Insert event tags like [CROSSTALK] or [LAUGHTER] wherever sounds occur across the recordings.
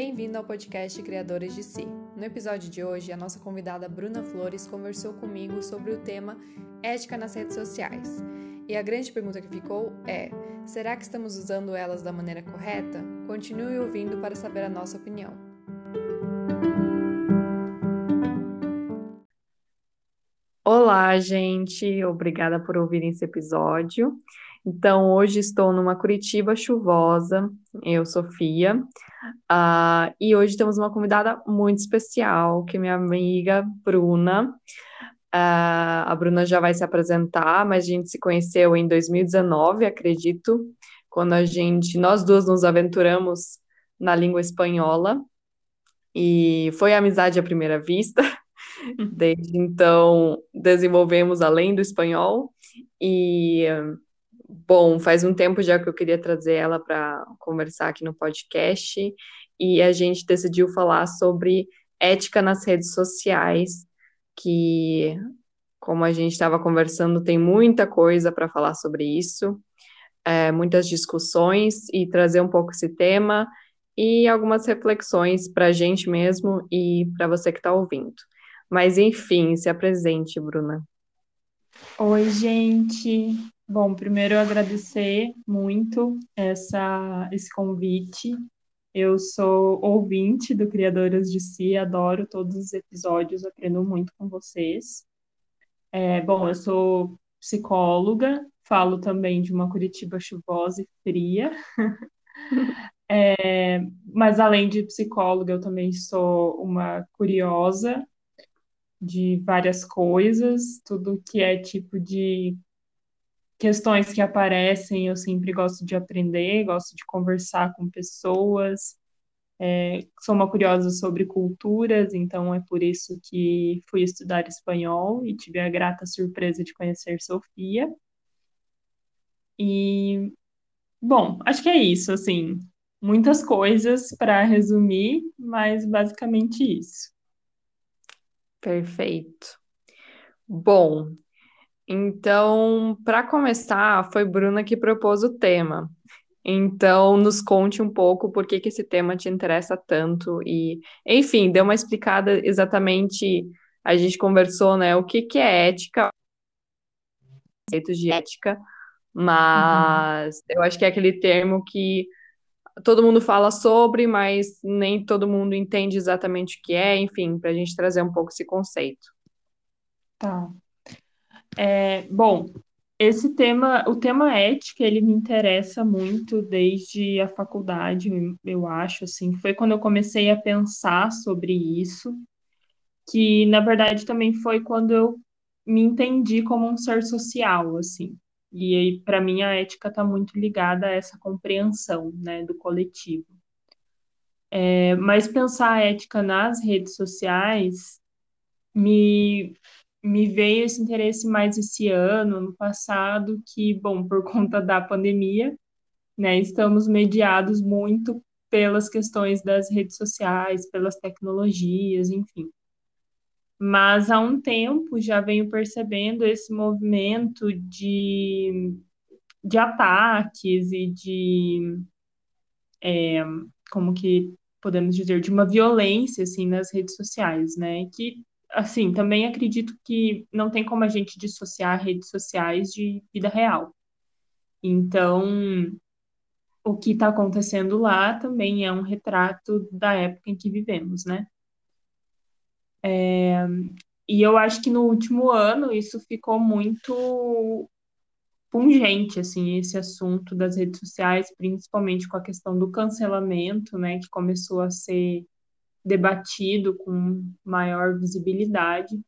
Bem-vindo ao podcast Criadores de Si. No episódio de hoje, a nossa convidada Bruna Flores conversou comigo sobre o tema ética nas redes sociais. E a grande pergunta que ficou é: será que estamos usando elas da maneira correta? Continue ouvindo para saber a nossa opinião. Olá, gente! Obrigada por ouvirem esse episódio. Então, hoje estou numa Curitiba chuvosa, eu, Sofia, uh, e hoje temos uma convidada muito especial, que é minha amiga Bruna. Uh, a Bruna já vai se apresentar, mas a gente se conheceu em 2019, acredito, quando a gente, nós duas nos aventuramos na língua espanhola, e foi amizade à primeira vista. Desde então, desenvolvemos além do espanhol, e Bom, faz um tempo já que eu queria trazer ela para conversar aqui no podcast e a gente decidiu falar sobre ética nas redes sociais, que, como a gente estava conversando, tem muita coisa para falar sobre isso, é, muitas discussões e trazer um pouco esse tema e algumas reflexões para a gente mesmo e para você que está ouvindo. Mas, enfim, se apresente, Bruna. Oi, gente. Bom, primeiro eu agradecer muito essa, esse convite. Eu sou ouvinte do Criadoras de Si, adoro todos os episódios, aprendo muito com vocês. É, bom, eu sou psicóloga, falo também de uma Curitiba chuvosa e fria. [LAUGHS] É, mas além de psicóloga, eu também sou uma curiosa de várias coisas, tudo que é tipo de questões que aparecem, eu sempre gosto de aprender, gosto de conversar com pessoas. É, sou uma curiosa sobre culturas, então é por isso que fui estudar espanhol e tive a grata surpresa de conhecer Sofia. E, bom, acho que é isso, assim, muitas coisas para resumir, mas basicamente isso. Perfeito. Bom, então, para começar, foi Bruna que propôs o tema. Então, nos conte um pouco por que, que esse tema te interessa tanto e, enfim, dê uma explicada exatamente. A gente conversou, né? O que, que é ética, conceitos de ética, mas uhum. eu acho que é aquele termo que todo mundo fala sobre, mas nem todo mundo entende exatamente o que é, enfim, para a gente trazer um pouco esse conceito. Tá. É, bom, esse tema, o tema ética, ele me interessa muito desde a faculdade, eu acho, assim, foi quando eu comecei a pensar sobre isso, que na verdade também foi quando eu me entendi como um ser social, assim. E aí, para mim, a ética está muito ligada a essa compreensão, né, do coletivo. É, mas pensar a ética nas redes sociais me me veio esse interesse mais esse ano, no passado, que, bom, por [LAUGHS] conta da pandemia, né, estamos mediados muito pelas questões das redes sociais, pelas tecnologias, enfim. Mas há um tempo já venho percebendo esse movimento de, de ataques e de, é, como que podemos dizer, de uma violência, assim, nas redes sociais, né, que assim, também acredito que não tem como a gente dissociar redes sociais de vida real. Então, o que está acontecendo lá também é um retrato da época em que vivemos, né? É, e eu acho que no último ano isso ficou muito pungente, assim, esse assunto das redes sociais, principalmente com a questão do cancelamento, né, que começou a ser debatido com maior visibilidade.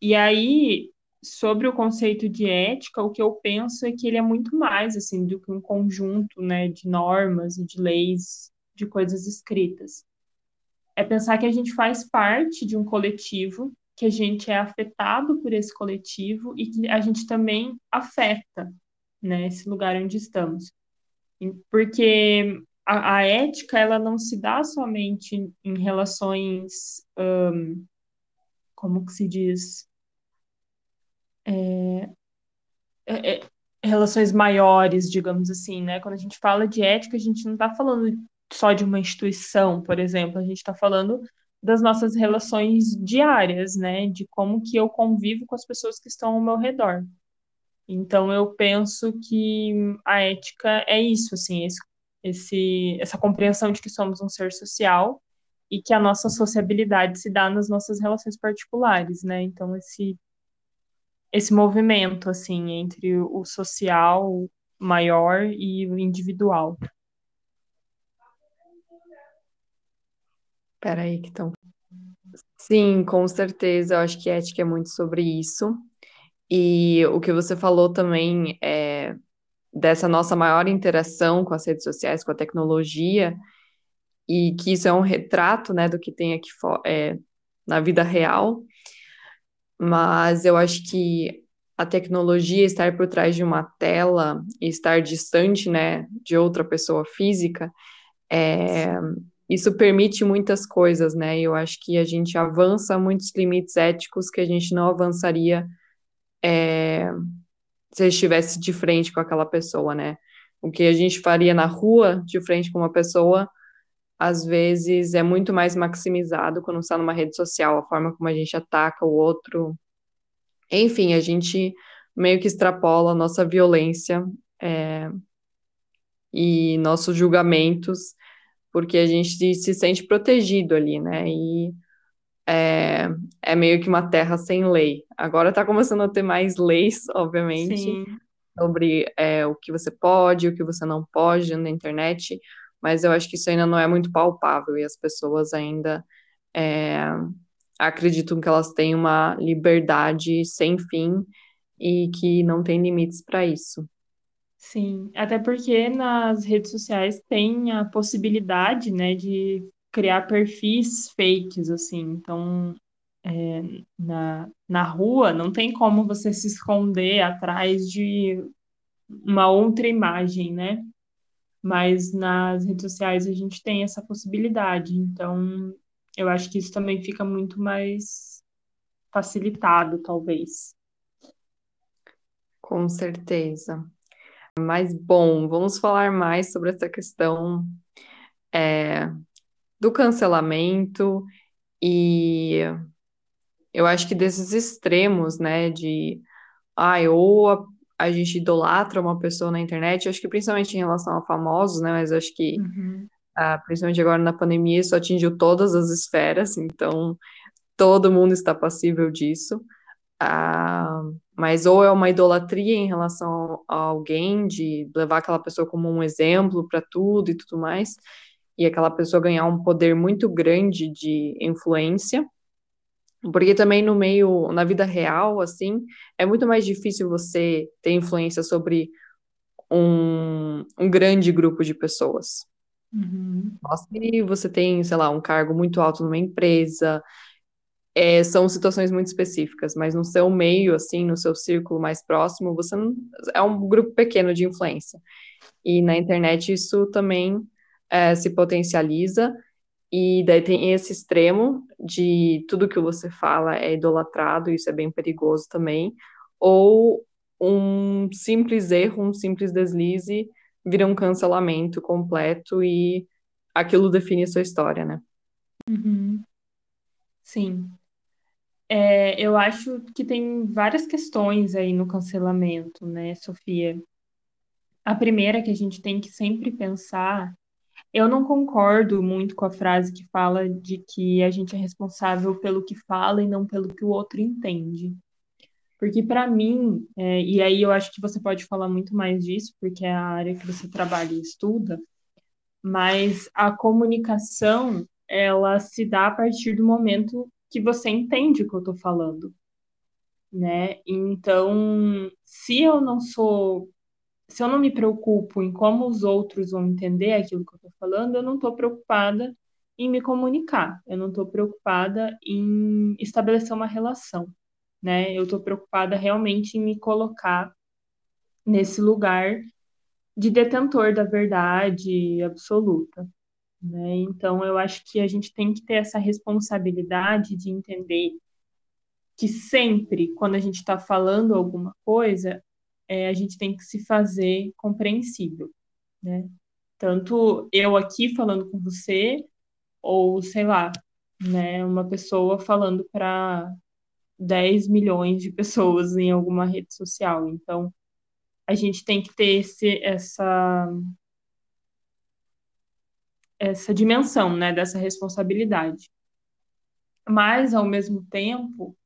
E aí, sobre o conceito de ética, o que eu penso é que ele é muito mais assim do que um conjunto, né, de normas e de leis, de coisas escritas. É pensar que a gente faz parte de um coletivo, que a gente é afetado por esse coletivo e que a gente também afeta, né, esse lugar onde estamos. Porque a, a, ética ela não se dá somente em relações um, como que se diz é, é, é, relações maiores digamos assim né quando a gente fala de ética a gente não está falando só de uma instituição, por exemplo, a gente está falando das nossas relações diárias, né? De como que eu convivo com as pessoas que estão ao meu redor. Então eu penso que a ética é isso, assim, esse, esse, essa compreensão de que somos um ser social e que a nossa sociabilidade se dá nas nossas relações particulares, né? Então esse esse movimento assim entre o social maior e o individual. Peraí, que estão. Sim, com certeza. Eu acho que ética é muito sobre isso. E o que você falou também é dessa nossa maior interação com as redes sociais, com a tecnologia, e que isso é um retrato, né, do que tem aqui é, na vida real. Mas eu acho que a tecnologia estar por trás de uma tela e estar distante, né, de outra pessoa física, é, isso permite muitas coisas, né? Eu acho que a gente avança muitos limites éticos que a gente não avançaria é, se estivesse de frente com aquela pessoa, né? O que a gente faria na rua de frente com uma pessoa, às vezes é muito mais maximizado quando está numa rede social, a forma como a gente ataca o outro. Enfim, a gente meio que extrapola a nossa violência é, e nossos julgamentos porque a gente se sente protegido ali, né? E é, é meio que uma terra sem lei. Agora está começando a ter mais leis, [LAUGHS] obviamente, Sim. sobre é, o que você pode, o que você não pode na internet, mas eu acho que isso ainda não é muito palpável e as pessoas ainda é, acreditam que elas têm uma liberdade sem fim e que não tem limites para isso. Sim, até porque nas redes sociais tem a possibilidade, né, de criar perfis fakes, assim. Então, é, na, na rua não tem como você se esconder atrás de uma outra imagem, né? Mas nas redes sociais a gente tem essa possibilidade. Então, eu acho que isso também fica muito mais facilitado, talvez. Com certeza. Mas, bom, vamos falar mais sobre essa questão é, do cancelamento e eu acho que desses extremos, né, de, ai, ou a, a gente idolatra uma pessoa na internet, acho que principalmente em relação a famosos, né, mas acho que, uhum. ah, principalmente agora na pandemia, isso atingiu todas as esferas, então todo mundo está passível disso. Ah, mas ou é uma idolatria em relação a alguém, de levar aquela pessoa como um exemplo para tudo e tudo mais, e aquela pessoa ganhar um poder muito grande de influência, porque também no meio, na vida real, assim, é muito mais difícil você ter influência sobre um, um grande grupo de pessoas. Uhum. Se você tem, sei lá, um cargo muito alto numa empresa, é, são situações muito específicas, mas no seu meio, assim, no seu círculo mais próximo, você não, é um grupo pequeno de influência. E na internet isso também é, se potencializa, e daí tem esse extremo de tudo que você fala é idolatrado, isso é bem perigoso também, ou um simples erro, um simples deslize vira um cancelamento completo e aquilo define sua história, né? Uhum. Sim. É, eu acho que tem várias questões aí no cancelamento, né, Sofia? A primeira que a gente tem que sempre pensar, eu não concordo muito com a frase que fala de que a gente é responsável pelo que fala e não pelo que o outro entende. Porque para mim, é, e aí eu acho que você pode falar muito mais disso, porque é a área que você trabalha e estuda, mas a comunicação, ela se dá a partir do momento que você entende o que eu estou falando, né? Então, se eu não sou, se eu não me preocupo em como os outros vão entender aquilo que eu estou falando, eu não estou preocupada em me comunicar, eu não estou preocupada em estabelecer uma relação, né? Eu estou preocupada realmente em me colocar nesse lugar de detentor da verdade absoluta. Né? Então, eu acho que a gente tem que ter essa responsabilidade de entender que sempre, quando a gente está falando alguma coisa, é, a gente tem que se fazer compreensível. Né? Tanto eu aqui falando com você, ou sei lá, né, uma pessoa falando para 10 milhões de pessoas em alguma rede social. Então, a gente tem que ter esse, essa essa dimensão, né, dessa responsabilidade. Mas ao mesmo tempo,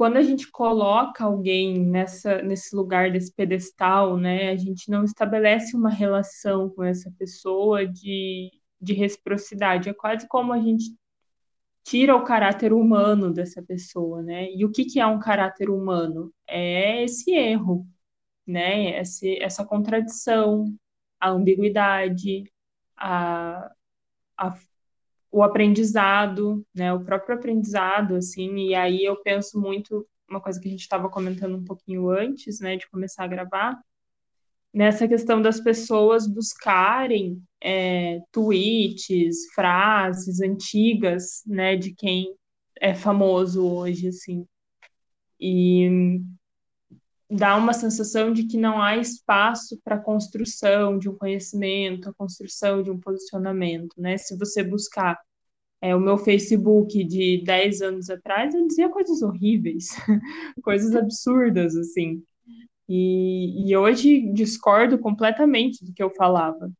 quando a gente coloca alguém nessa nesse lugar desse pedestal, né, a gente não estabelece uma relação com essa pessoa de de reciprocidade. É quase como a gente tira o caráter humano dessa pessoa, né? E o que, que é um caráter humano? É esse erro, né? Esse, essa contradição, a ambiguidade, a, a, o aprendizado, né? O próprio aprendizado, assim. E aí eu penso muito uma coisa que a gente estava comentando um pouquinho antes, né? De começar a gravar, nessa questão das pessoas buscarem é, tweets, frases antigas, né, de quem é famoso hoje, assim, e dá uma sensação de que não há espaço para a construção de um conhecimento, a construção de um posicionamento, né? Se você buscar é, o meu Facebook de 10 anos atrás, eu dizia coisas horríveis, [LAUGHS] coisas absurdas, assim. E, e hoje discordo completamente do que eu falava.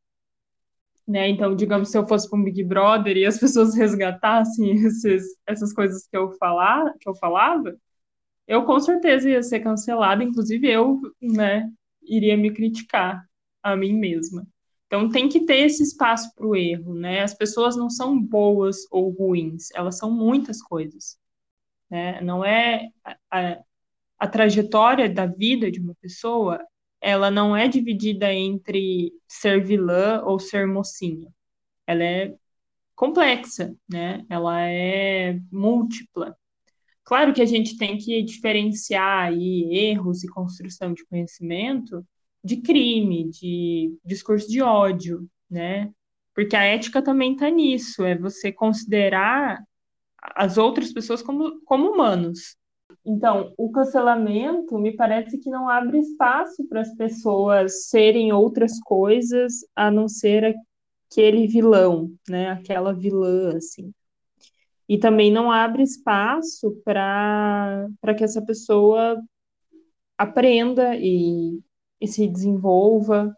Né? Então, digamos, se eu fosse para um Big Brother e as [LAUGHS] pessoas resgatassem esses, essas coisas que eu, falar, que eu falava, eu com certeza ia ser cancelada, inclusive eu, né, iria me criticar a mim mesma. Então tem que ter esse espaço para o erro, né? As pessoas não são boas ou ruins, elas são muitas coisas. Né? Não é a, a trajetória da vida de uma pessoa, ela não é dividida entre ser vilã ou ser mocinha. Ela é complexa, né? Ela é múltipla. Claro que a gente tem que diferenciar aí erros e construção de conhecimento de crime, de discurso de ódio, né? Porque a ética também está nisso, é você considerar as outras pessoas como, como humanos, então, o cancelamento me parece que não abre espaço para as pessoas serem outras coisas a não ser aquele vilão, né? Aquela vilã, assim. E também não abre espaço para que essa pessoa aprenda e, e se desenvolva,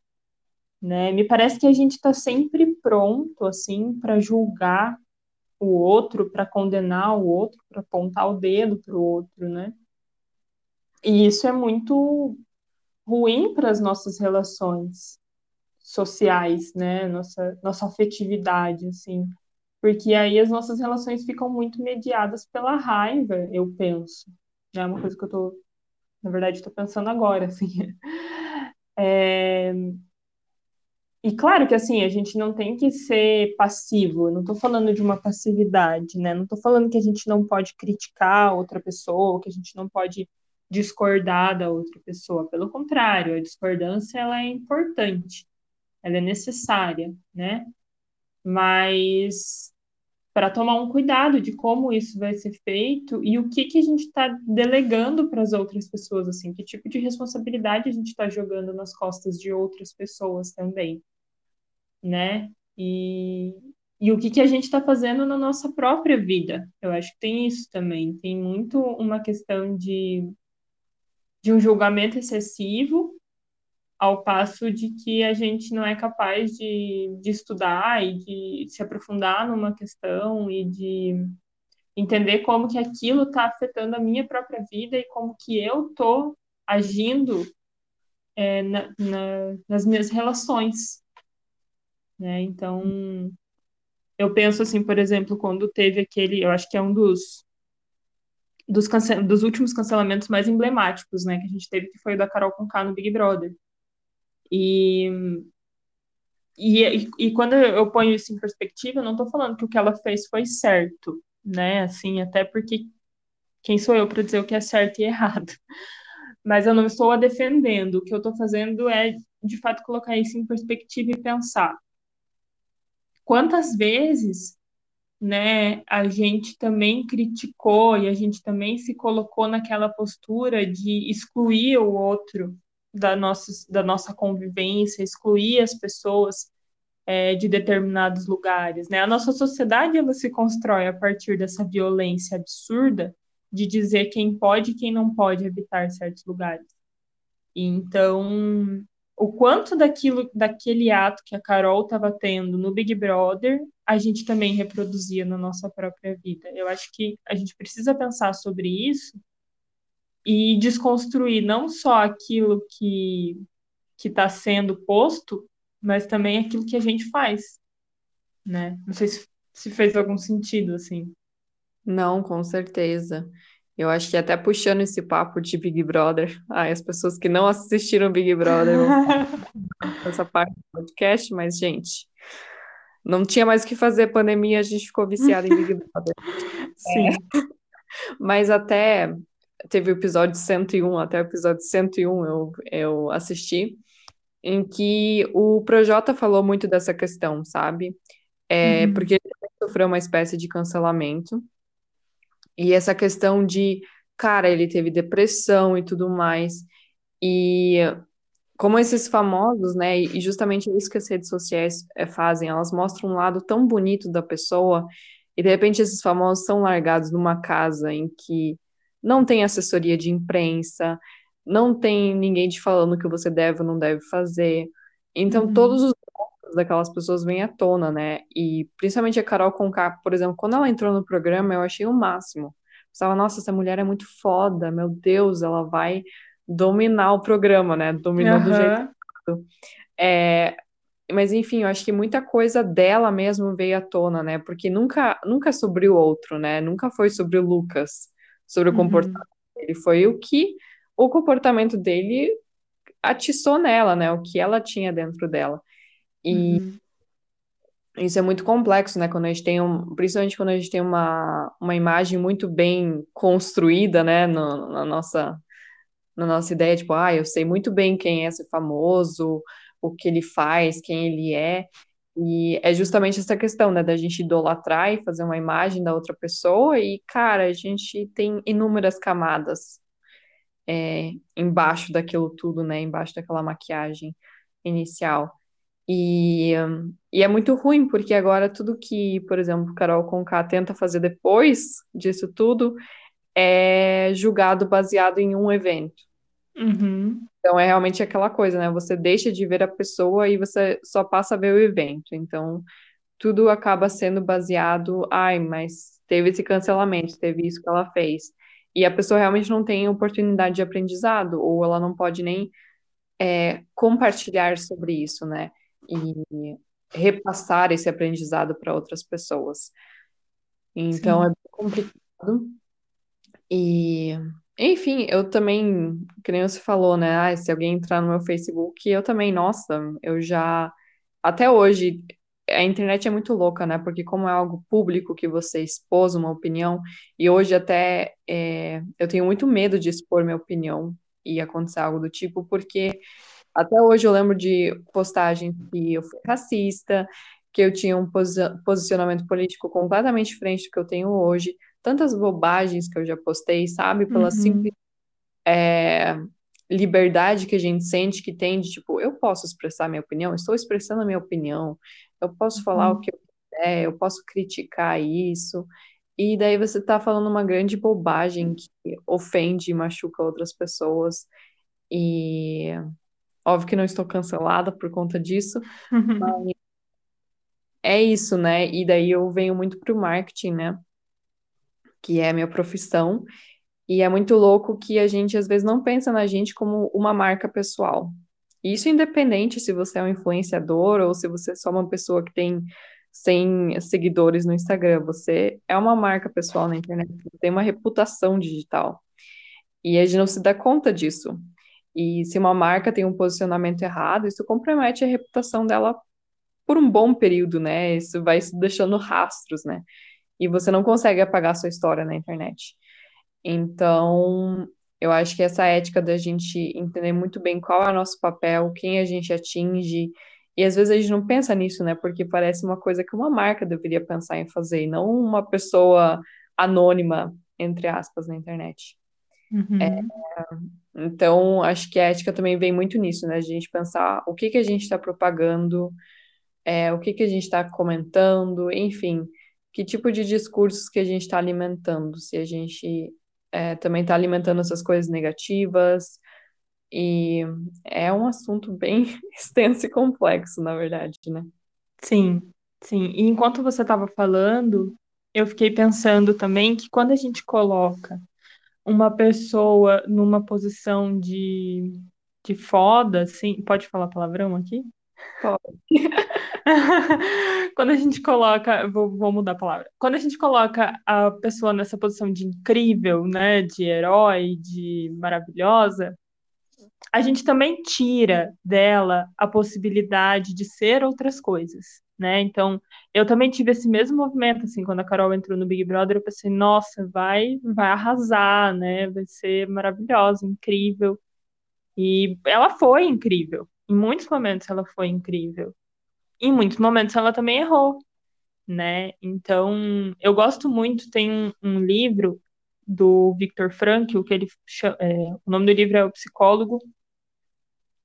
né? Me parece que a gente está sempre pronto, assim, para julgar o outro, para condenar o outro, para apontar o dedo para o outro, né? E isso é muito ruim para as nossas relações sociais, né? Nossa, nossa afetividade, assim. Porque aí as nossas relações ficam muito mediadas pela raiva, eu penso. É uma coisa que eu tô, na verdade, estou pensando agora, [LAUGHS] assim. É, e claro que assim, a gente não tem que ser passivo, eu não estou falando de uma passividade, né? Não estou falando que a gente não pode criticar outra pessoa, que a gente não pode discordar da outra pessoa. Pelo contrário, a discordância ela é importante, ela é necessária, né? Mas para tomar um cuidado de como isso vai ser feito e o que que a gente está delegando para as outras pessoas, assim, que tipo de responsabilidade a gente está jogando nas costas de outras pessoas também né? E, e o que, que a gente está fazendo na nossa própria vida. Eu acho que tem isso também. Tem muito uma questão de, de um julgamento excessivo, ao passo de que a gente não é capaz de, de estudar e de se aprofundar numa questão e de entender como que aquilo está afetando a minha própria vida e como que eu estou agindo é, na, na, nas minhas relações, né? Então, eu penso assim, por exemplo, quando teve aquele, eu acho que é um dos dos, cance dos últimos cancelamentos mais emblemáticos, né, que a gente teve, que foi o da Carol Conká no Big Brother. E, e, e quando eu ponho isso em perspectiva, eu não estou falando que o que ela fez foi certo, né, assim, até porque quem sou eu para dizer o que é certo e errado? [LAUGHS] Mas eu não estou a defendendo, o que eu estou fazendo é, de fato, colocar isso em perspectiva e pensar, quantas vezes né, a gente também criticou e a gente também se colocou naquela postura de excluir o outro, da nossa, da nossa convivência, excluir as pessoas é, de determinados lugares, né? A nossa sociedade ela se constrói a partir dessa violência absurda de dizer quem pode e quem não pode habitar certos lugares. Então, o quanto daquilo, daquele ato que a Carol estava tendo no Big Brother, a gente também reproduzia na nossa própria vida. Eu acho que a gente precisa pensar sobre isso e desconstruir não só aquilo que que está sendo posto, mas também aquilo que a gente faz, né? Não sei se, se fez algum sentido assim. Não, com certeza. Eu acho que até puxando esse papo de Big Brother, ai, as pessoas que não assistiram Big Brother essa parte do podcast, mas, gente, não tinha mais o que fazer, pandemia, a gente ficou viciado em Big Brother. [LAUGHS] Sim. É. Mas até teve o episódio 101, até o episódio 101 eu, eu assisti, em que o Projota falou muito dessa questão, sabe? É, uhum. Porque ele sofreu uma espécie de cancelamento, e essa questão de, cara, ele teve depressão e tudo mais, e como esses famosos, né, e justamente isso que as redes sociais é, fazem, elas mostram um lado tão bonito da pessoa, e de repente esses famosos são largados numa casa em que não tem assessoria de imprensa, não tem ninguém te falando o que você deve ou não deve fazer. Então, uhum. todos os daquelas pessoas vêm à tona, né? E principalmente a Carol Conká, por exemplo, quando ela entrou no programa, eu achei o máximo. Pensava, nossa, essa mulher é muito foda, meu Deus, ela vai dominar o programa, né? Dominou uhum. do jeito. É, mas enfim, eu acho que muita coisa dela mesmo veio à tona, né? Porque nunca, nunca é sobre o outro, né? Nunca foi sobre o Lucas, sobre o uhum. comportamento dele. Foi o que o comportamento dele atiçou nela, né? O que ela tinha dentro dela. E uhum. isso é muito complexo, né? Quando a gente tem um, principalmente quando a gente tem uma, uma imagem muito bem construída, né? No, na nossa na nossa ideia, tipo, ah, eu sei muito bem quem é esse famoso, o que ele faz, quem ele é. E é justamente essa questão, né, da gente idolatrar e fazer uma imagem da outra pessoa, e, cara, a gente tem inúmeras camadas é, embaixo daquilo tudo, né, embaixo daquela maquiagem inicial. E, e é muito ruim, porque agora tudo que, por exemplo, Carol Conká tenta fazer depois disso tudo é julgado baseado em um evento. Uhum. Então é realmente aquela coisa, né? Você deixa de ver a pessoa e você só passa a ver o evento. Então tudo acaba sendo baseado, ai, mas teve esse cancelamento, teve isso que ela fez. E a pessoa realmente não tem oportunidade de aprendizado, ou ela não pode nem é, compartilhar sobre isso, né? E repassar esse aprendizado para outras pessoas. Então Sim. é complicado. E, enfim, eu também, que nem você falou, né? Ah, se alguém entrar no meu Facebook, eu também, nossa, eu já. Até hoje, a internet é muito louca, né? Porque como é algo público que você expôs uma opinião, e hoje até é, eu tenho muito medo de expor minha opinião e acontecer algo do tipo, porque até hoje eu lembro de postagens que eu fui racista, que eu tinha um posicionamento político completamente diferente do que eu tenho hoje, tantas bobagens que eu já postei, sabe? Pela uhum. simples é, liberdade que a gente sente que tem de, tipo, eu posso expressar minha opinião, estou expressando a minha opinião, eu posso uhum. falar o que eu quiser, eu posso criticar isso, e daí você está falando uma grande bobagem que ofende e machuca outras pessoas, e óbvio que não estou cancelada por conta disso, uhum. mas é isso, né? E daí eu venho muito pro marketing, né? Que é a minha profissão, e é muito louco que a gente às vezes não pensa na gente como uma marca pessoal. Isso independente se você é um influenciador ou se você é só uma pessoa que tem 100 seguidores no Instagram, você é uma marca pessoal na internet, tem uma reputação digital. E a gente não se dá conta disso. E se uma marca tem um posicionamento errado, isso compromete a reputação dela por um bom período, né? Isso vai deixando rastros, né? E você não consegue apagar sua história na internet. Então, eu acho que essa ética da gente entender muito bem qual é o nosso papel, quem a gente atinge, e às vezes a gente não pensa nisso, né? Porque parece uma coisa que uma marca deveria pensar em fazer, e não uma pessoa anônima, entre aspas, na internet. Uhum. Então, acho que a ética também vem muito nisso, né? A gente pensar o que que a gente está propagando, é, o que que a gente está comentando, enfim, que tipo de discursos que a gente está alimentando, se a gente é, também está alimentando essas coisas negativas, e é um assunto bem [LAUGHS] extenso e complexo, na verdade, né? Sim, sim. E enquanto você estava falando, eu fiquei pensando também que quando a gente coloca uma pessoa numa posição de, de foda, assim, pode falar palavrão aqui? Pode. [LAUGHS] [LAUGHS] Quando a gente coloca, vou, vou mudar a palavra. Quando a gente coloca a pessoa nessa posição de incrível, né, de herói, de maravilhosa, a gente também tira dela a possibilidade de ser outras coisas, né? Então, eu também tive esse mesmo movimento, assim, quando a Carol entrou no Big Brother, eu pensei, nossa, vai, vai arrasar, né? Vai ser maravilhosa, incrível. E ela foi incrível. Em muitos momentos ela foi incrível. Em muitos momentos ela também errou, né? Então, eu gosto muito, tem um, um livro do Viktor Frankl, que ele é, o nome do livro é O Psicólogo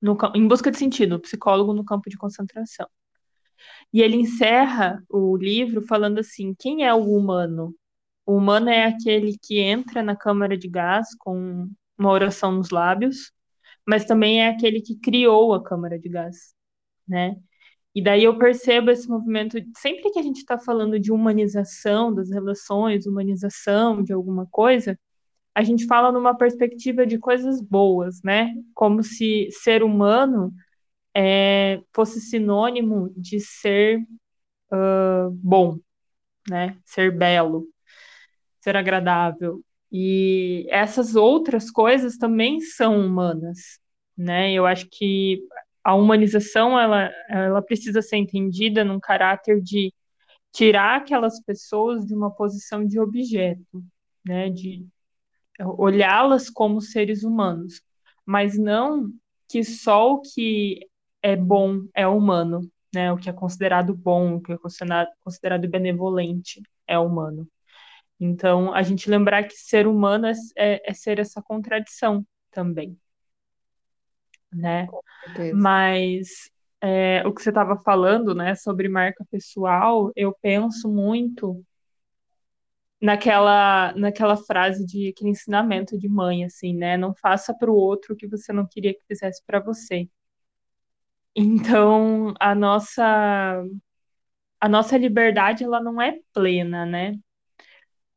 no, em busca de sentido, o psicólogo no campo de concentração. E ele encerra o livro falando assim: quem é o humano? O humano é aquele que entra na câmara de gás com uma oração nos lábios, mas também é aquele que criou a câmara de gás, né? E daí eu percebo esse movimento, sempre que a gente está falando de humanização das relações, humanização de alguma coisa, a gente fala numa perspectiva de coisas boas, né? Como se ser humano é, fosse sinônimo de ser uh, bom, né? Ser belo, ser agradável. E essas outras coisas também são humanas, né? Eu acho que a humanização ela, ela precisa ser entendida num caráter de tirar aquelas pessoas de uma posição de objeto, né? De olhá-las como seres humanos, mas não que só o que é bom é humano, né? O que é considerado bom, o que é considerado, considerado benevolente é humano. Então, a gente lembrar que ser humano é, é, é ser essa contradição também, né? Mas é, o que você estava falando, né, sobre marca pessoal, eu penso muito naquela naquela frase de aquele ensinamento de mãe assim, né? Não faça para o outro o que você não queria que fizesse para você. Então, a nossa a nossa liberdade ela não é plena, né?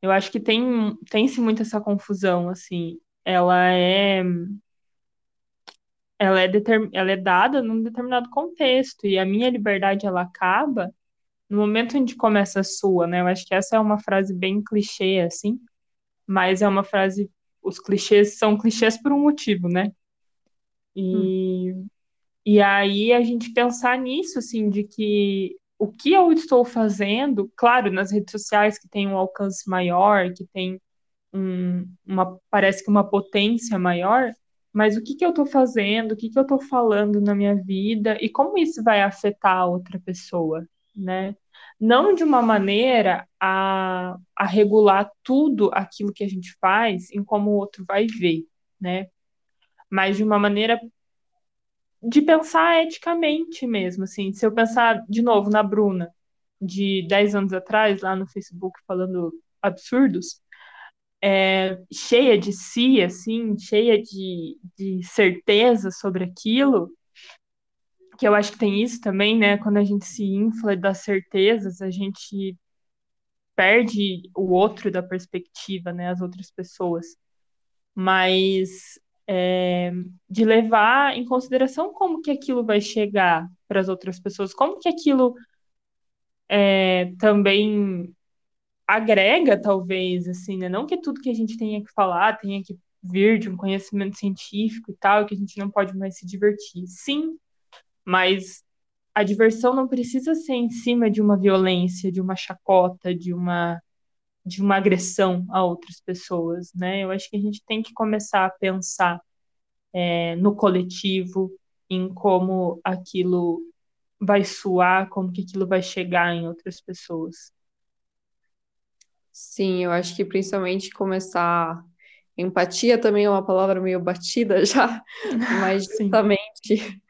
Eu acho que tem tem-se muito essa confusão assim. Ela é ela é, determ, ela é dada num determinado contexto e a minha liberdade ela acaba no momento onde começa a sua, né? Eu acho que essa é uma frase bem clichê, assim, mas é uma frase. Os clichês são clichês por um motivo, né? E, hum. e aí a gente pensar nisso, assim, de que o que eu estou fazendo, claro, nas redes sociais que tem um alcance maior, que tem um, uma, parece que uma potência maior, mas o que, que eu estou fazendo, o que, que eu estou falando na minha vida e como isso vai afetar a outra pessoa, né? Não de uma maneira a, a regular tudo aquilo que a gente faz em como o outro vai ver, né? Mas de uma maneira de pensar eticamente mesmo, assim. Se eu pensar de novo na Bruna, de 10 anos atrás, lá no Facebook, falando absurdos, é, cheia de si, assim, cheia de, de certeza sobre aquilo, que eu acho que tem isso também, né? Quando a gente se infla das certezas, a gente perde o outro da perspectiva, né? As outras pessoas. Mas é, de levar em consideração como que aquilo vai chegar para as outras pessoas, como que aquilo é, também agrega, talvez, assim, né? Não que tudo que a gente tenha que falar tenha que vir de um conhecimento científico e tal, que a gente não pode mais se divertir. Sim, mas a diversão não precisa ser em cima de uma violência, de uma chacota, de uma de uma agressão a outras pessoas, né? Eu acho que a gente tem que começar a pensar é, no coletivo, em como aquilo vai soar, como que aquilo vai chegar em outras pessoas. Sim, eu acho que principalmente começar empatia também é uma palavra meio batida [LAUGHS] já, mas [LAUGHS] justamente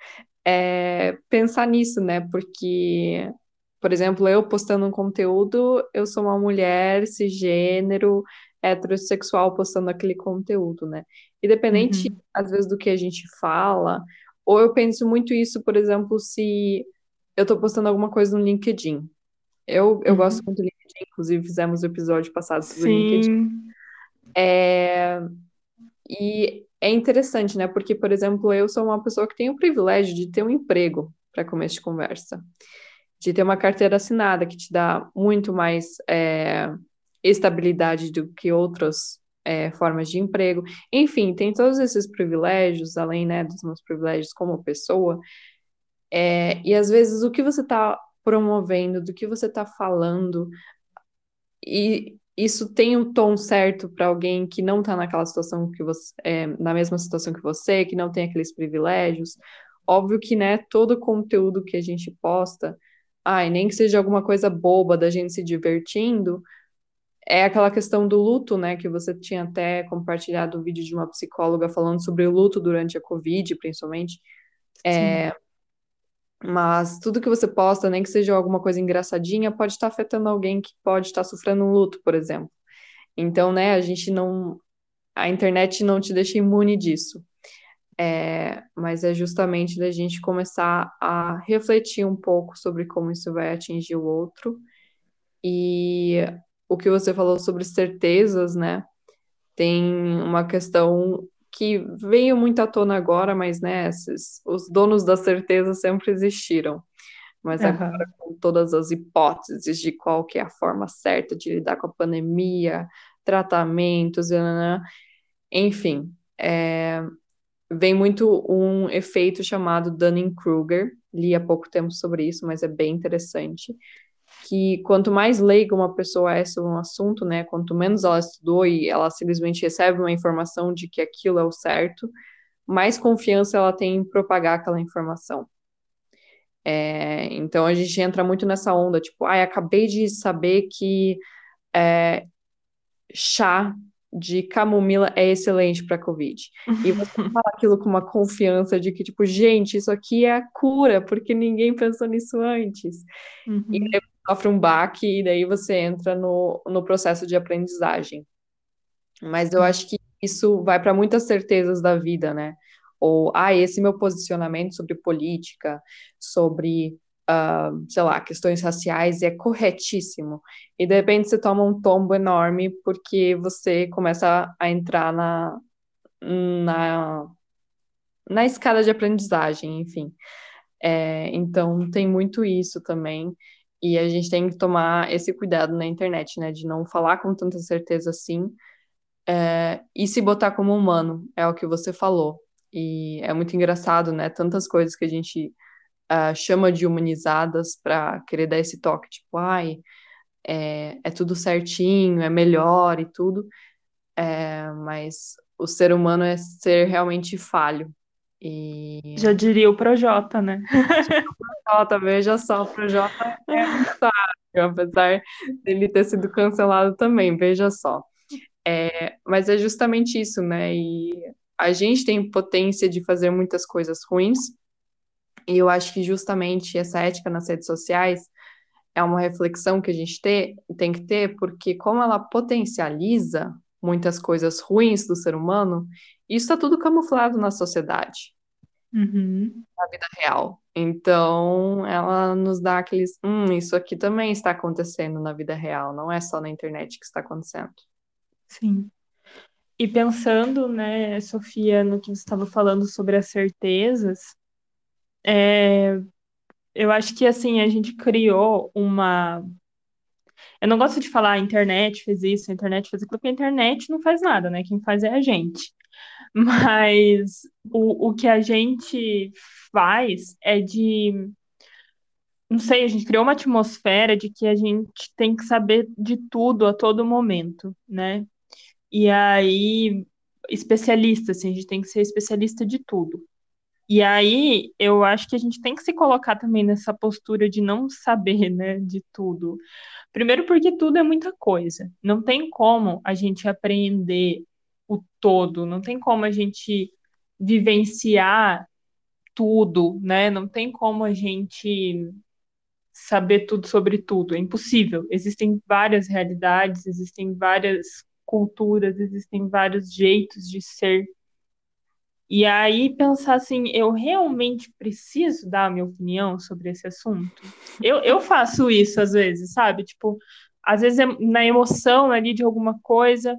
é, pensar nisso, né? Porque, por exemplo, eu postando um conteúdo, eu sou uma mulher cisgênero, heterossexual postando aquele conteúdo, né? Independente, uhum. às vezes, do que a gente fala, ou eu penso muito isso, por exemplo, se eu tô postando alguma coisa no LinkedIn. Eu, eu uhum. gosto muito do LinkedIn, inclusive fizemos o episódio passado sobre o LinkedIn. É, e é interessante, né? Porque, por exemplo, eu sou uma pessoa que tem o privilégio de ter um emprego para começo de conversa, de ter uma carteira assinada que te dá muito mais é, estabilidade do que outras é, formas de emprego. Enfim, tem todos esses privilégios, além né, dos meus privilégios como pessoa. É, e às vezes o que você está promovendo, do que você está falando, e isso tem o um tom certo para alguém que não está naquela situação que você, é, na mesma situação que você, que não tem aqueles privilégios. Óbvio que, né, todo conteúdo que a gente posta, ai, nem que seja alguma coisa boba da gente se divertindo, é aquela questão do luto, né, que você tinha até compartilhado o um vídeo de uma psicóloga falando sobre o luto durante a Covid, principalmente. É, mas tudo que você posta, nem que seja alguma coisa engraçadinha, pode estar afetando alguém que pode estar sofrendo um luto, por exemplo. Então, né, a gente não. A internet não te deixa imune disso. É, mas é justamente da gente começar a refletir um pouco sobre como isso vai atingir o outro. E o que você falou sobre certezas, né? Tem uma questão que veio muito à tona agora, mas né, esses, os donos da certeza sempre existiram. Mas uhum. agora, com todas as hipóteses de qual que é a forma certa de lidar com a pandemia, tratamentos, enfim, é, vem muito um efeito chamado Dunning-Kruger. Li há pouco tempo sobre isso, mas é bem interessante que quanto mais leiga uma pessoa é sobre um assunto, né, quanto menos ela estudou e ela simplesmente recebe uma informação de que aquilo é o certo, mais confiança ela tem em propagar aquela informação. É, então a gente entra muito nessa onda, tipo, ai, ah, acabei de saber que é, chá de camomila é excelente para Covid. E [LAUGHS] você fala aquilo com uma confiança de que, tipo, gente, isso aqui é a cura, porque ninguém pensou nisso antes. Uhum. E sofre um baque e daí você entra no, no processo de aprendizagem. Mas eu acho que isso vai para muitas certezas da vida, né? Ou, ah, esse meu posicionamento sobre política, sobre, uh, sei lá, questões raciais é corretíssimo. E de repente você toma um tombo enorme porque você começa a entrar na, na, na escada de aprendizagem, enfim. É, então tem muito isso também. E a gente tem que tomar esse cuidado na internet, né? De não falar com tanta certeza assim é, e se botar como humano, é o que você falou. E é muito engraçado, né? Tantas coisas que a gente uh, chama de humanizadas para querer dar esse toque, tipo, ai, é, é tudo certinho, é melhor e tudo. É, mas o ser humano é ser realmente falho. E... Já diria o Projota, né? [LAUGHS] Projota, veja só, o Projota é um sábio, apesar dele ter sido cancelado também, veja só. É, mas é justamente isso, né? E a gente tem potência de fazer muitas coisas ruins, e eu acho que justamente essa ética nas redes sociais é uma reflexão que a gente ter, tem que ter, porque como ela potencializa muitas coisas ruins do ser humano, isso está tudo camuflado na sociedade, uhum. na vida real. Então, ela nos dá aqueles, hum, isso aqui também está acontecendo na vida real, não é só na internet que está acontecendo. Sim. E pensando, né, Sofia, no que você estava falando sobre as certezas, é, eu acho que assim a gente criou uma eu não gosto de falar a internet fez isso, a internet fez aquilo, porque a internet não faz nada, né? Quem faz é a gente. [LAUGHS] Mas o, o que a gente faz é de. Não sei, a gente criou uma atmosfera de que a gente tem que saber de tudo a todo momento, né? E aí, especialista, assim, a gente tem que ser especialista de tudo. E aí, eu acho que a gente tem que se colocar também nessa postura de não saber, né, de tudo. Primeiro porque tudo é muita coisa. Não tem como a gente aprender o todo, não tem como a gente vivenciar tudo, né? Não tem como a gente saber tudo sobre tudo, é impossível. Existem várias realidades, existem várias culturas, existem vários jeitos de ser. E aí pensar assim, eu realmente preciso dar a minha opinião sobre esse assunto? Eu, eu faço isso às vezes, sabe? Tipo, às vezes é na emoção ali de alguma coisa,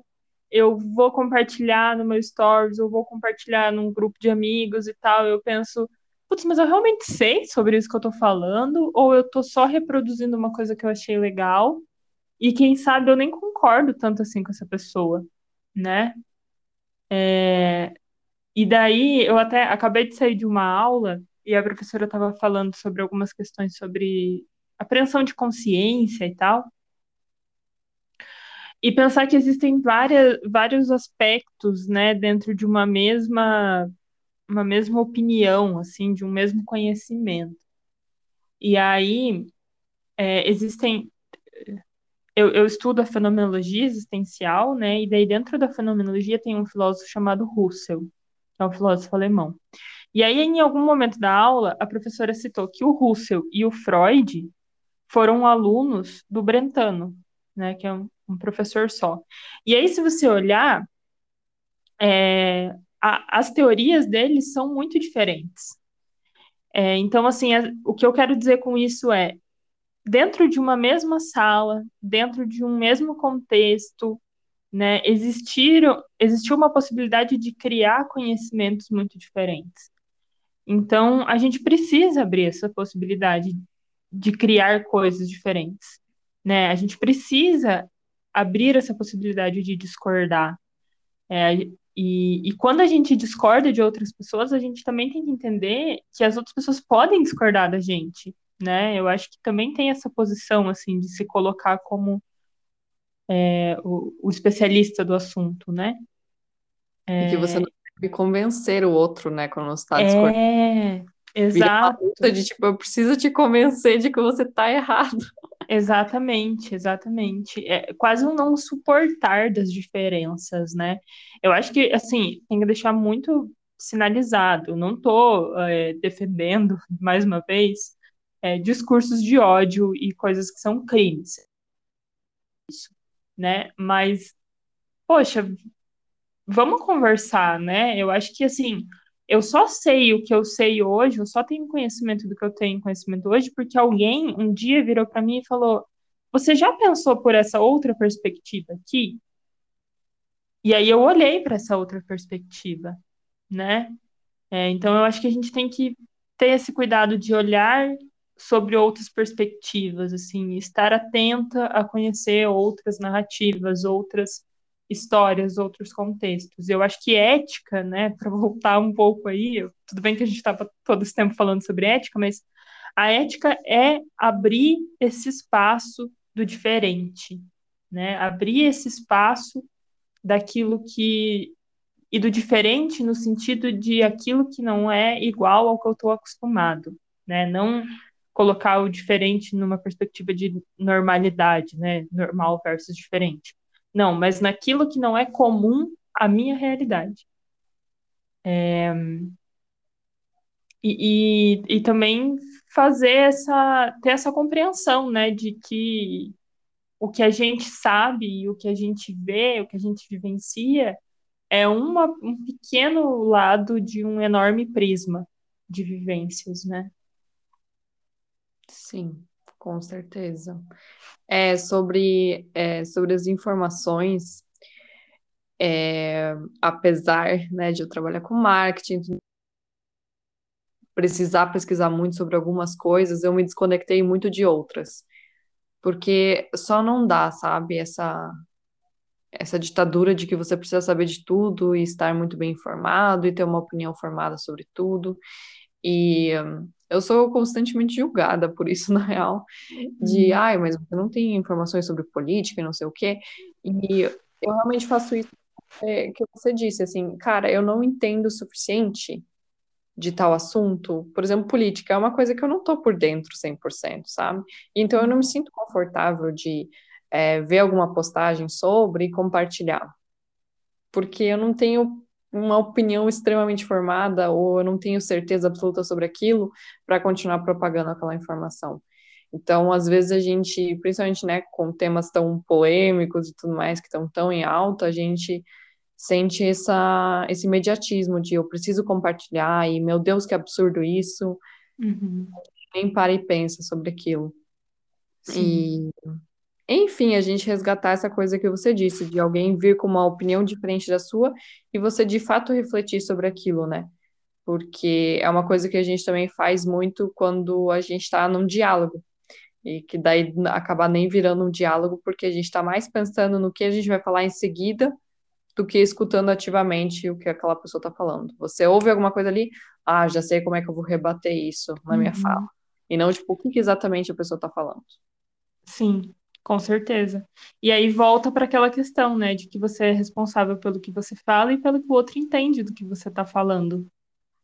eu vou compartilhar no meu stories, eu vou compartilhar num grupo de amigos e tal, eu penso, putz, mas eu realmente sei sobre isso que eu tô falando, ou eu tô só reproduzindo uma coisa que eu achei legal, e quem sabe eu nem concordo tanto assim com essa pessoa, né? É... E daí eu até acabei de sair de uma aula e a professora estava falando sobre algumas questões sobre apreensão de consciência e tal. E pensar que existem várias, vários aspectos, né, dentro de uma mesma uma mesma opinião, assim, de um mesmo conhecimento. E aí é, existem eu, eu, estudo a fenomenologia existencial, né? E daí dentro da fenomenologia tem um filósofo chamado Russell, é um filósofo alemão. E aí em algum momento da aula a professora citou que o Russell e o Freud foram alunos do Brentano, né? Que é um, um professor só. E aí se você olhar é, a, as teorias deles são muito diferentes. É, então, assim, é, o que eu quero dizer com isso é, dentro de uma mesma sala, dentro de um mesmo contexto, né, existiram, existiu uma possibilidade de criar conhecimentos muito diferentes. Então, a gente precisa abrir essa possibilidade de criar coisas diferentes, né? A gente precisa abrir essa possibilidade de discordar. É, e, e quando a gente discorda de outras pessoas, a gente também tem que entender que as outras pessoas podem discordar da gente, né? Eu acho que também tem essa posição, assim, de se colocar como é, o, o, especialista do assunto, né? É... E que você não deve convencer o outro, né, quando você está discordando. É, exato. de, tipo, eu preciso te convencer de que você está errado. [LAUGHS] Exatamente, exatamente. É quase um não suportar das diferenças, né? Eu acho que, assim, tem que deixar muito sinalizado. Não estou é, defendendo, [LAUGHS] mais uma vez, é, discursos de ódio e coisas que são crimes. Isso, né? Mas, poxa, vamos conversar, né? Eu acho que, assim, eu só sei o que eu sei hoje, eu só tenho conhecimento do que eu tenho conhecimento hoje, porque alguém um dia virou para mim e falou: Você já pensou por essa outra perspectiva aqui? E aí eu olhei para essa outra perspectiva, né? É, então eu acho que a gente tem que ter esse cuidado de olhar sobre outras perspectivas, assim, estar atenta a conhecer outras narrativas, outras histórias, outros contextos. Eu acho que ética, né, [LAUGHS] para voltar um pouco aí, tudo bem que a gente estava todo esse tempo falando sobre ética, mas a ética é abrir esse espaço do diferente, né? Abrir esse espaço daquilo que e do diferente no sentido de aquilo que não é igual ao que eu estou acostumado, né? Não colocar o diferente numa perspectiva de normalidade, né? Normal versus diferente. Não, mas naquilo que não é comum à minha realidade. É... E, e, e, também fazer essa, ter essa compreensão, né, de que o que a gente sabe, o que a gente vê, o que a gente vivencia, é uma, um pequeno lado de um enorme prisma de vivências, né? Sim, com certeza é, sobre, é, sobre as informações, é, apesar né, de eu trabalhar com marketing, precisar pesquisar muito sobre algumas coisas, eu me desconectei muito de outras, porque só não dá, sabe, essa essa ditadura de que você precisa saber de tudo e estar muito bem informado e ter uma opinião formada sobre tudo. E eu sou constantemente julgada por isso, [LAUGHS] na real, de, uhum. ai, mas você não tem informações sobre política e não sei o quê. E eu realmente faço isso é, que você disse, assim, cara, eu não entendo o suficiente de tal assunto. Por exemplo, política é uma coisa que eu não tô por dentro 100%, sabe? Então eu não me sinto confortável de é, ver alguma postagem sobre e compartilhar. porque eu não tenho uma opinião extremamente formada ou eu não tenho certeza absoluta sobre aquilo para continuar propagando aquela informação. Então, às vezes a gente, principalmente, né, com temas tão polêmicos e tudo mais que estão tão em alta, a gente sente essa, esse imediatismo de eu preciso compartilhar e meu Deus, que absurdo isso. Uhum. Nem para e pensa sobre aquilo. Sim. E, enfim, a gente resgatar essa coisa que você disse, de alguém vir com uma opinião diferente da sua e você de fato refletir sobre aquilo, né? Porque é uma coisa que a gente também faz muito quando a gente está num diálogo. E que daí acabar nem virando um diálogo, porque a gente está mais pensando no que a gente vai falar em seguida do que escutando ativamente o que aquela pessoa está falando. Você ouve alguma coisa ali, ah, já sei como é que eu vou rebater isso na minha Uhum. fala. E não, tipo, o que, que exatamente a pessoa está falando. Sim, com certeza. E aí volta para aquela questão, né, de que você é responsável pelo que você fala e pelo que o outro entende do que você está falando,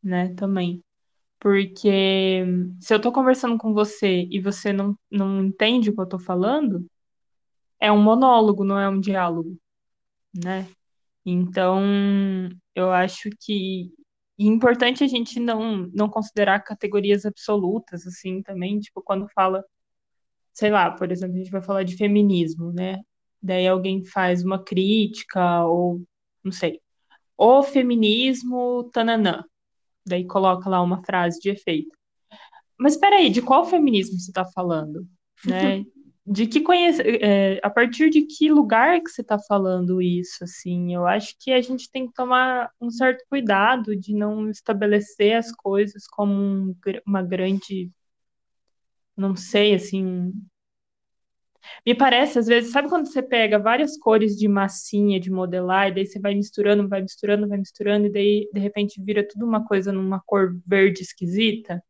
né, também. Porque se eu tô conversando com você e você não, não entende o que eu tô falando, é um monólogo, não é um diálogo, né? Então, eu acho que é importante a gente não, não considerar categorias absolutas, assim, também, tipo, quando fala, sei lá, por exemplo, a gente vai falar de feminismo, né? Daí alguém faz uma crítica, ou, não sei, o feminismo, tananã. Daí coloca lá uma frase de efeito. Mas espera aí, de qual feminismo você está falando, né? [LAUGHS] De que conhece, é, a partir de que lugar que você está falando isso, assim? Eu acho que a gente tem que tomar um certo cuidado de não estabelecer as coisas como um, uma grande, não sei, assim. Me parece, às vezes, sabe quando você pega várias cores de massinha de modelar, e daí você vai misturando, vai misturando, vai misturando, e daí de repente vira tudo uma coisa numa cor verde esquisita?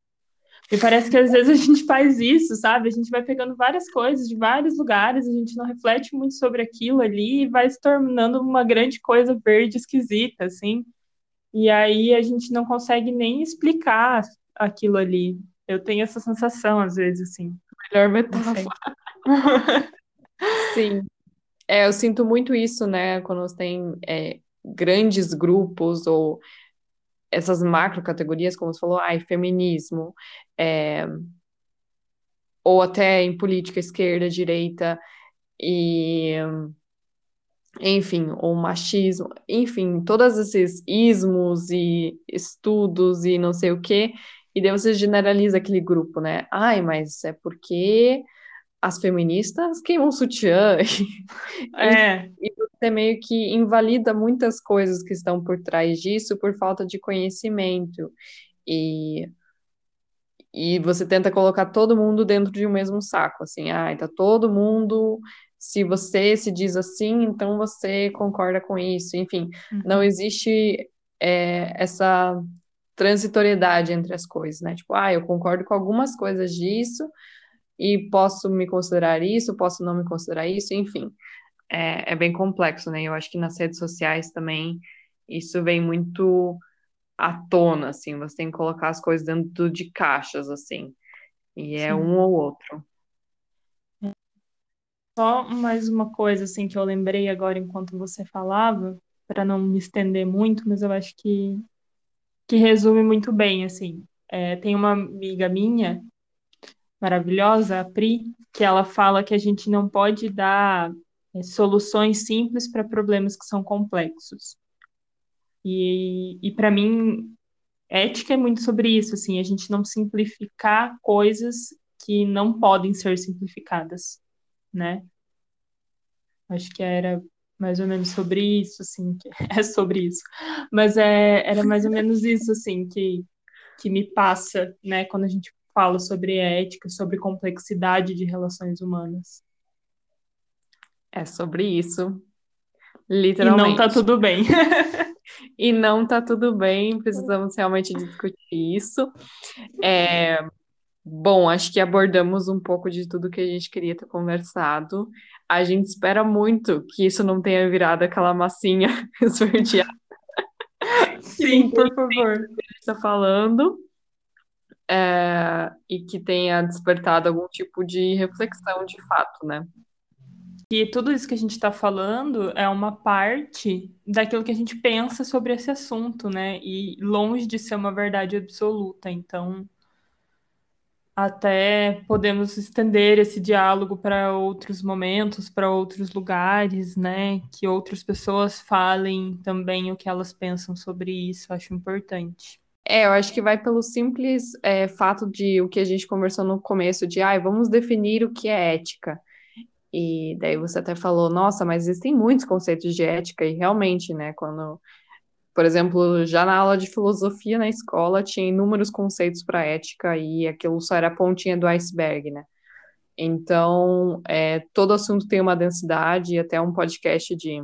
Me parece que às vezes a gente faz isso, sabe? A gente vai pegando várias coisas de vários lugares, a gente não reflete muito sobre aquilo ali e vai se tornando uma grande coisa verde esquisita, assim. E aí a gente não consegue nem explicar aquilo ali. Eu tenho essa sensação às vezes, assim. Melhor metáfora. [LAUGHS] Sim. É, eu sinto muito isso, né? Quando você tem é, grandes grupos ou essas macro categorias, como você falou, ai, feminismo, é, ou até em política esquerda, direita, e enfim, ou machismo, enfim, todos esses ismos e estudos e não sei o quê, e daí você generaliza aquele grupo, né? Ai, mas é porque as feministas queimam sutiã. [LAUGHS] É, E você meio que invalida muitas coisas que estão por trás disso por falta de conhecimento. E, e você tenta colocar todo mundo dentro de um mesmo saco, assim, ah, tá todo mundo. Se você se diz assim, então você concorda com isso. Enfim, não uhum, existe é, essa transitoriedade entre as coisas, né? Tipo, ah, eu concordo com algumas coisas disso e posso me considerar isso, posso não me considerar isso, enfim é, é bem complexo, né? Eu acho que nas redes sociais também isso vem muito à tona, assim, você tem que colocar as coisas dentro de caixas, assim, e é um sim. ou outro. Só mais uma coisa assim que eu lembrei agora enquanto você falava, para não me estender muito, mas eu acho que que resume muito bem, assim. É, tem uma amiga minha, maravilhosa, a Pri, que ela fala que a gente não pode dar é, soluções simples para problemas que são complexos. E, e para mim, ética é muito sobre isso, assim, a gente não simplificar coisas que não podem ser simplificadas, né? Acho que era mais ou menos sobre isso, assim, [LAUGHS] é sobre isso. Mas é, era mais ou menos isso, assim, que, que me passa, né, quando a gente fala sobre ética, sobre complexidade de relações humanas. É sobre isso, E não tá literalmente. tudo bem. [LAUGHS] E não tá tudo bem, precisamos realmente discutir isso. É, bom, acho que abordamos um pouco de tudo que a gente queria ter conversado. A gente espera muito que isso não tenha virado aquela massinha [LAUGHS] que Sim, por favor. está falando. É, e que tenha despertado algum tipo de reflexão de fato, né? E tudo isso que a gente está falando é uma parte daquilo que a gente pensa sobre esse assunto, né? E longe de ser uma verdade absoluta. Então, até podemos estender esse diálogo para outros momentos, para outros lugares, né? Que outras pessoas falem também o que elas pensam sobre isso, acho importante. É, eu acho que vai pelo simples é, fato de o que a gente conversou no começo, de ah, vamos definir o que é ética. E daí você até falou, nossa, mas existem muitos conceitos de ética, e realmente, né, quando por exemplo, já na aula de filosofia na escola tinha inúmeros conceitos para ética e aquilo só era a pontinha do iceberg, né? Então, é, todo assunto tem uma densidade e até um podcast de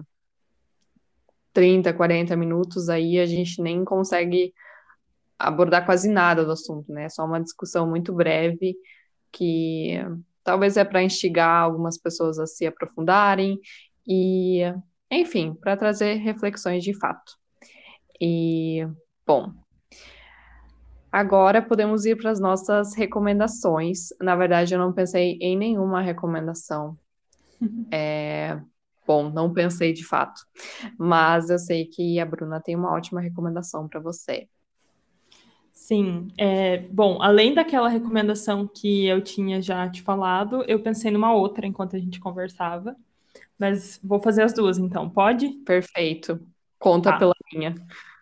30, 40 minutos aí a gente nem consegue abordar quase nada do assunto, né? Só uma discussão muito breve que talvez é para instigar algumas pessoas a se aprofundarem e, enfim, para trazer reflexões de fato. E, bom, agora podemos ir para as nossas recomendações. Na verdade, eu não pensei em nenhuma recomendação. [LAUGHS] É, bom, não pensei de fato, mas eu sei que a Bruna tem uma ótima recomendação para você. Sim, é, bom, além daquela recomendação que eu tinha já te falado, eu pensei numa outra enquanto a gente conversava, mas vou fazer as duas então, pode? Perfeito. Conta tá. pela minha.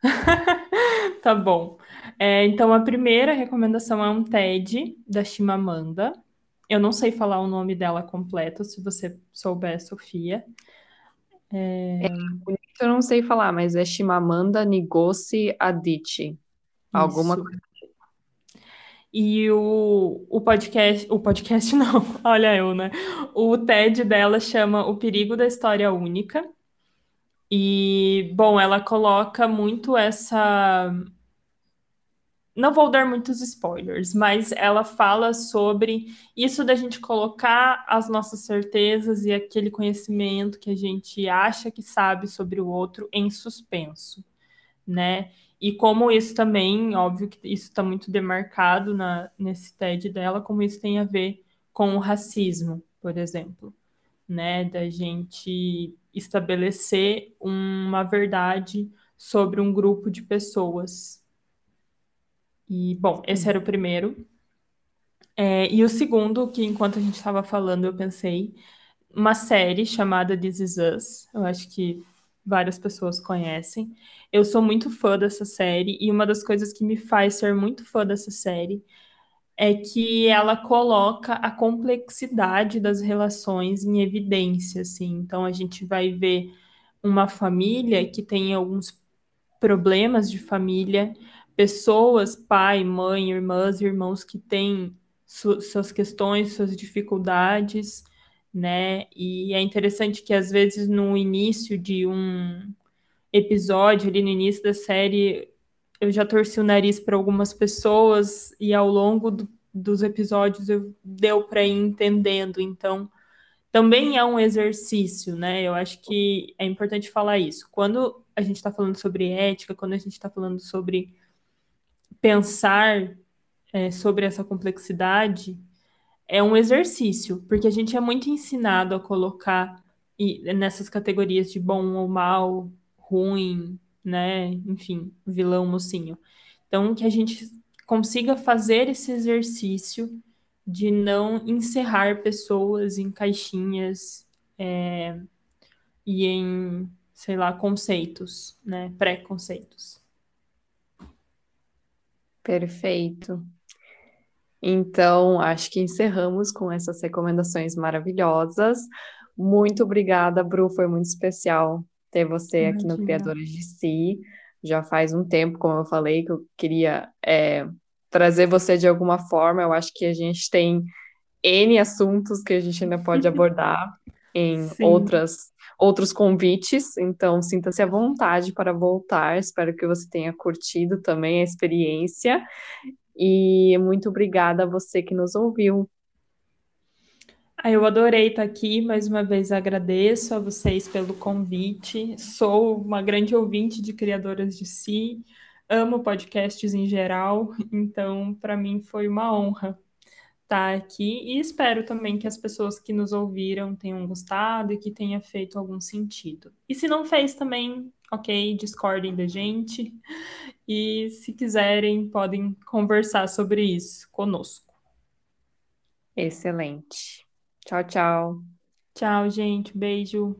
[LAUGHS] tá bom. É, então, a primeira recomendação é um TED da Chimamanda. Eu não sei falar o nome dela completo, se você souber, Sofia. É... é eu não sei falar, mas é Chimamanda Ngozi Adichie. Alguma coisa. E o, o podcast, o podcast [LAUGHS] não, olha eu, né? O TED dela chama O Perigo da História Única. E, bom, ela coloca muito essa. Não vou dar muitos spoilers, mas ela fala sobre isso da gente colocar as nossas certezas e aquele conhecimento que a gente acha que sabe sobre o outro em suspenso, né? E como isso também, óbvio que isso está muito demarcado na, nesse TED dela, como isso tem a ver com o racismo, por exemplo, né? Da gente estabelecer uma verdade sobre um grupo de pessoas. E, bom, esse era o primeiro. É, e o segundo, que enquanto a gente estava falando, eu pensei, uma série chamada This Is Us. Eu acho que várias pessoas conhecem. Eu sou muito fã dessa série, e uma das coisas que me faz ser muito fã dessa série é que ela coloca a complexidade das relações em evidência, assim. Então a gente vai ver uma família que tem alguns problemas de família, pessoas, pai, mãe, irmãs, irmãos que têm su suas questões, suas dificuldades, né? E é interessante que às vezes no início de um episódio, ali no início da série, eu já torci o nariz para algumas pessoas e ao longo do, dos episódios eu deu para ir entendendo. Então, também é um exercício, né? Eu acho que é importante falar isso. Quando a gente está falando sobre ética, quando a gente está falando sobre pensar é, sobre essa complexidade, é um exercício, porque a gente é muito ensinado a colocar nessas categorias de bom ou mal, ruim, né? Enfim, vilão, mocinho. Então, que a gente consiga fazer esse exercício de não encerrar pessoas em caixinhas é, e em, sei lá, conceitos, né? Pré-conceitos. Perfeito. Então, acho que encerramos com essas recomendações maravilhosas. Muito obrigada, Bru, foi muito especial ter você aqui no Criadores de Si. Já faz um tempo, como eu falei, que eu queria é, trazer você de alguma forma. Eu acho que a gente tem N assuntos que a gente ainda pode abordar [LAUGHS] em outras, outros convites. Então, sinta-se à vontade para voltar. Espero que você tenha curtido também a experiência. E muito obrigada a você que nos ouviu. Ah, eu adorei estar aqui, mais uma vez agradeço a vocês pelo convite. Sou uma grande ouvinte de Criadoras de Si, amo podcasts em geral, então para mim foi uma honra estar aqui e espero também que as pessoas que nos ouviram tenham gostado e que tenha feito algum sentido. E se não fez também, ok, discordem da gente e se quiserem podem conversar sobre isso conosco. Excelente. Tchau, tchau. Tchau, gente. Beijo.